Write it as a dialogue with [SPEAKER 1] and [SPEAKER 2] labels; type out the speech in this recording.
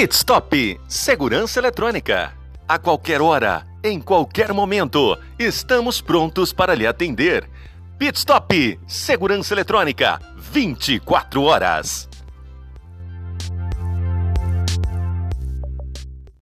[SPEAKER 1] Pit Stop Segurança Eletrônica. A qualquer hora, em qualquer momento, estamos prontos para lhe atender. Pit Stop Segurança Eletrônica 24 horas.